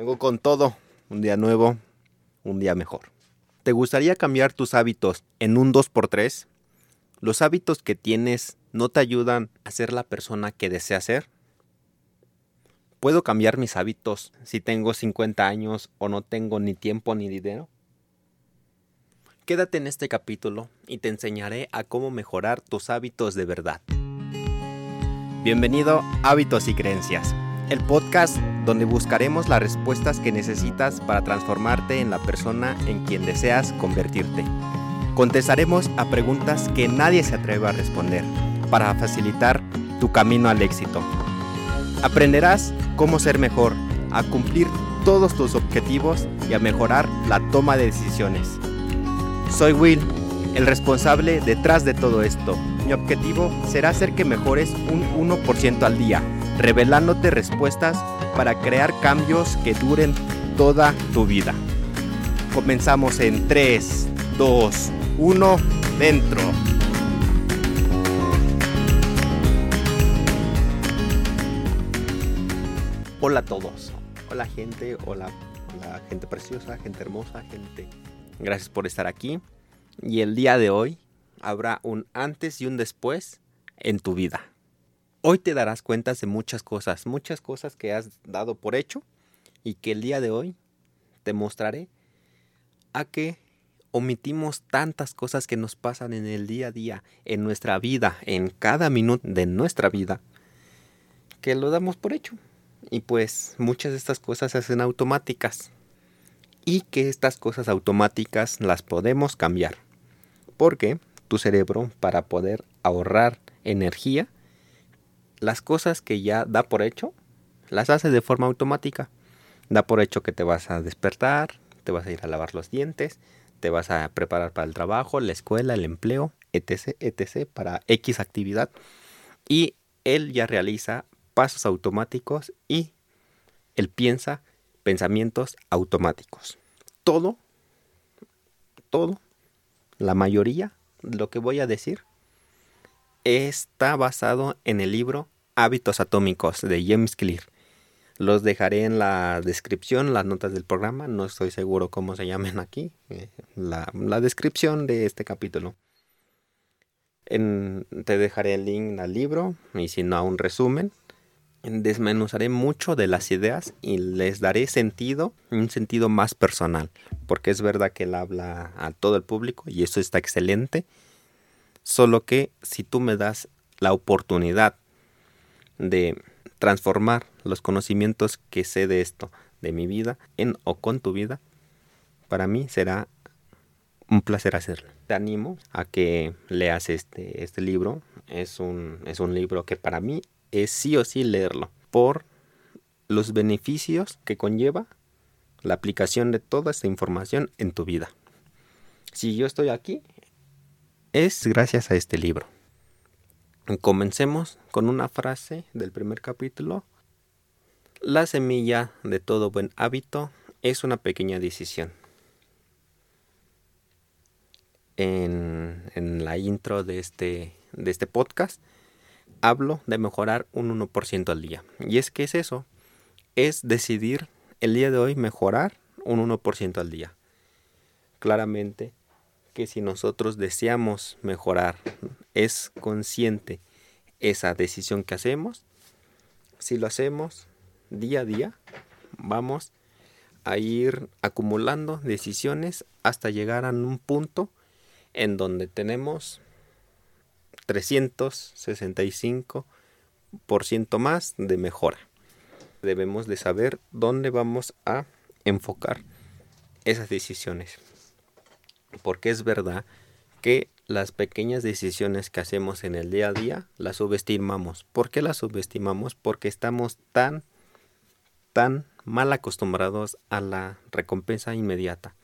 Vengo con todo. Un día nuevo, un día mejor. ¿Te gustaría cambiar tus hábitos en un 2x3? ¿Los hábitos que tienes no te ayudan a ser la persona que deseas ser? ¿Puedo cambiar mis hábitos si tengo 50 años o no tengo ni tiempo ni dinero? Quédate en este capítulo y te enseñaré a cómo mejorar tus hábitos de verdad. Bienvenido a Hábitos y Creencias el podcast donde buscaremos las respuestas que necesitas para transformarte en la persona en quien deseas convertirte. Contestaremos a preguntas que nadie se atreve a responder para facilitar tu camino al éxito. Aprenderás cómo ser mejor, a cumplir todos tus objetivos y a mejorar la toma de decisiones. Soy Will, el responsable detrás de todo esto. Mi objetivo será hacer que mejores un 1% al día revelándote respuestas para crear cambios que duren toda tu vida. Comenzamos en 3, 2, 1, dentro. Hola a todos. Hola gente, hola, hola gente preciosa, gente hermosa, gente. Gracias por estar aquí. Y el día de hoy habrá un antes y un después en tu vida. Hoy te darás cuenta de muchas cosas, muchas cosas que has dado por hecho y que el día de hoy te mostraré a que omitimos tantas cosas que nos pasan en el día a día, en nuestra vida, en cada minuto de nuestra vida, que lo damos por hecho. Y pues muchas de estas cosas se hacen automáticas. Y que estas cosas automáticas las podemos cambiar. Porque tu cerebro, para poder ahorrar energía, las cosas que ya da por hecho, las hace de forma automática. Da por hecho que te vas a despertar, te vas a ir a lavar los dientes, te vas a preparar para el trabajo, la escuela, el empleo, etc., etc., para X actividad. Y él ya realiza pasos automáticos y él piensa pensamientos automáticos. Todo, todo, la mayoría lo que voy a decir está basado en el libro Hábitos Atómicos de James Clear. Los dejaré en la descripción, las notas del programa. No estoy seguro cómo se llamen aquí. Eh, la, descripción de este capítulo. te dejaré el link al libro y si no a un resumen. Desmenuzaré mucho de las ideas y les daré sentido, un sentido más personal. Porque es verdad que él habla a todo el público y eso está excelente Solo que si tú me das la oportunidad de transformar los conocimientos que sé de esto, de mi vida, en o con tu vida, para mí será un placer hacerlo. Te animo a que leas este, este libro. Es un, es un libro que para mí es sí o sí leerlo por los beneficios que conlleva la aplicación de toda esta información en tu vida. Si yo estoy aquí es gracias a este libro. Comencemos con una frase del primer capítulo. La semilla de todo buen hábito es una pequeña decisión. En, la intro de este, de este podcast hablo de mejorar un 1% al día. Y es que es eso, es decidir el día de hoy mejorar un 1% al día. Claramente que si nosotros deseamos mejorar, es consciente esa decisión que hacemos, si lo hacemos día a día, vamos a ir acumulando decisiones hasta llegar a un punto en donde tenemos 365% más de mejora. Debemos de saber dónde vamos a enfocar esas decisiones porque es verdad que las pequeñas decisiones que hacemos en el día a día las subestimamos. ¿Por qué las subestimamos? Porque estamos tan, tan mal acostumbrados a la recompensa inmediata.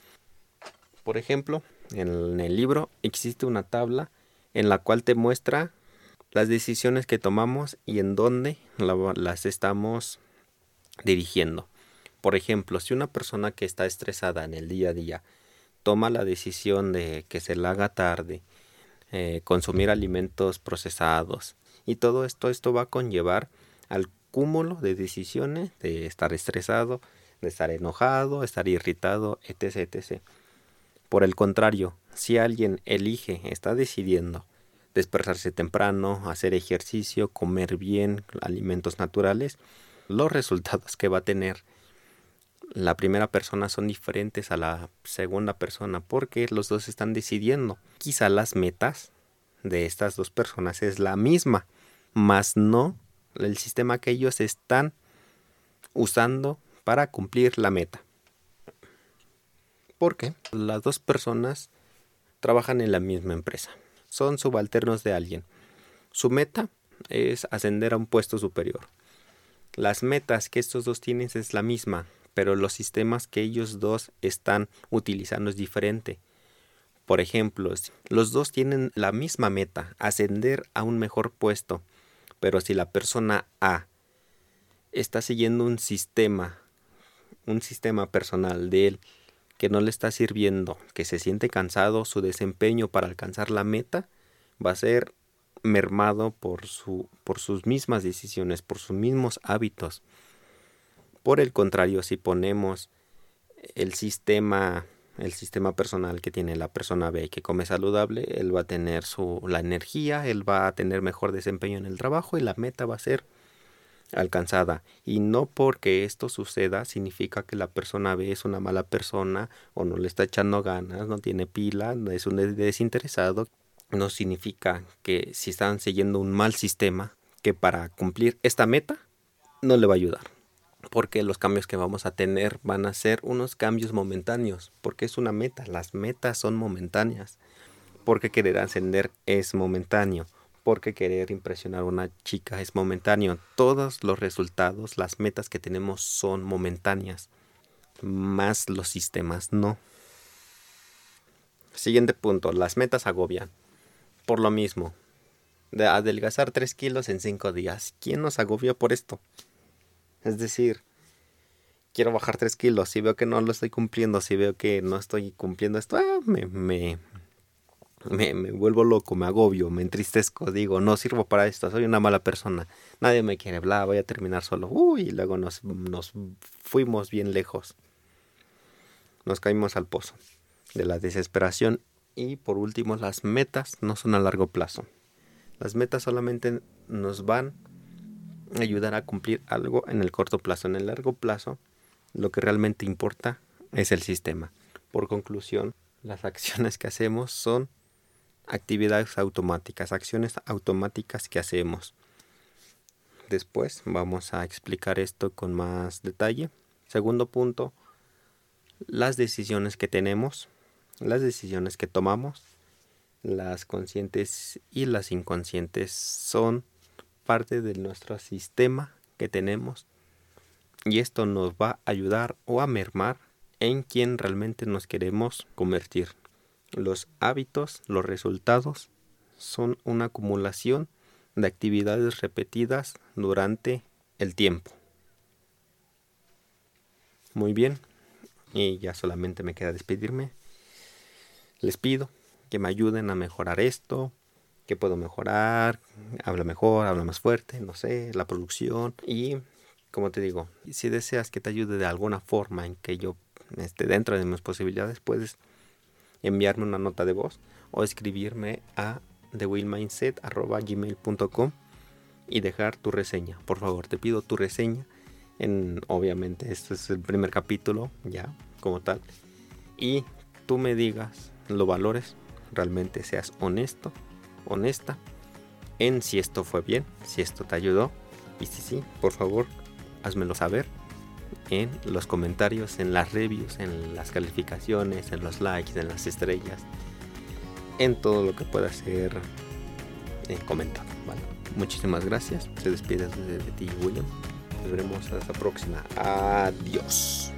Por ejemplo, en el libro existe una tabla en la cual te muestra las decisiones que tomamos y en dónde las estamos dirigiendo. Por ejemplo, si una persona que está estresada en el día a día toma la decisión de que se la haga tarde, eh, consumir alimentos procesados y todo esto, esto va a conllevar al cúmulo de decisiones de estar estresado, de estar enojado, estar irritado, etc. Por el contrario, si alguien elige, está decidiendo despertarse temprano, hacer ejercicio, comer bien, alimentos naturales, los resultados que va a tener la primera persona son diferentes a la segunda persona porque los dos están decidiendo. Quizá las metas de estas dos personas es la misma, mas no el sistema que ellos están usando para cumplir la meta. Porque las dos personas trabajan en la misma empresa, son subalternos de alguien. Su meta es ascender a un puesto superior. Las metas que estos dos tienen es la misma, pero los sistemas que ellos dos están utilizando es diferente. Por ejemplo, los dos tienen la misma meta, ascender a un mejor puesto, pero si la persona A está siguiendo un sistema, un sistema personal de él que no le está sirviendo, que se siente cansado, su desempeño para alcanzar la meta va a ser mermado por, su, por sus mismas decisiones, por sus mismos hábitos. Por el contrario, si ponemos el sistema el sistema personal que tiene la persona B que come saludable, él va a tener su la energía, él va a tener mejor desempeño en el trabajo y la meta va a ser alcanzada. Y no porque esto suceda significa que la persona B es una mala persona o no le está echando ganas, no tiene pila, es un desinteresado. No significa que si están siguiendo un mal sistema, que para cumplir esta meta no le va a ayudar porque los cambios que vamos a tener van a ser unos cambios momentáneos, porque es una meta, las metas son momentáneas, porque querer ascender es momentáneo, porque querer impresionar a una chica es momentáneo, todos los resultados, las metas que tenemos son momentáneas, más los sistemas no. Siguiente punto, las metas agobian. Por lo mismo, de adelgazar 3 kilos en 5 días. ¿Quién nos agobió por esto? Es decir, quiero bajar 3 kilos, si veo que no lo estoy cumpliendo, si veo que no estoy cumpliendo esto, ah, me, me, me, me, vuelvo loco, me agobio, me entristezco, digo, no sirvo para esto, soy una mala persona, nadie me quiere, bla, voy a terminar solo. Uy, y luego nos, nos fuimos bien lejos. Nos caímos al pozo de la desesperación y por último las metas no son a largo plazo. Las metas solamente nos van ayudar a cumplir algo en el corto plazo. En el largo plazo, lo que realmente importa es el sistema. Por conclusión, las acciones que hacemos son actividades automáticas, acciones automáticas que hacemos. Después vamos a explicar esto con más detalle. Segundo punto, las decisiones que tenemos, las decisiones que tomamos, las conscientes y las inconscientes son parte de nuestro sistema que tenemos y esto nos va a ayudar o a mermar en quien realmente nos queremos convertir. Los hábitos, los resultados son una acumulación de actividades repetidas durante el tiempo. Muy bien, y ya solamente me queda despedirme. Les pido que me ayuden a mejorar esto, que puedo mejorar, habla mejor, habla más fuerte, no sé, la producción y como te digo, si deseas que te ayude de alguna forma en que yo esté dentro de mis posibilidades, puedes enviarme una nota de voz o escribirme a thewillmindset.gmail.com y dejar tu reseña. Por favor, te pido tu reseña. En, obviamente, este es el primer capítulo, ya, como tal. Y tú me digas, lo valores, realmente seas honesto honesta en si esto fue bien, si esto te ayudó. Y si sí, por favor, házmelo saber en los comentarios, en las reviews, en las calificaciones, en los likes, en las estrellas, en todo lo que pueda ser eh, comentado. Muchísimas gracias. Se despide de, ti, William. Nos veremos hasta la próxima. Adiós.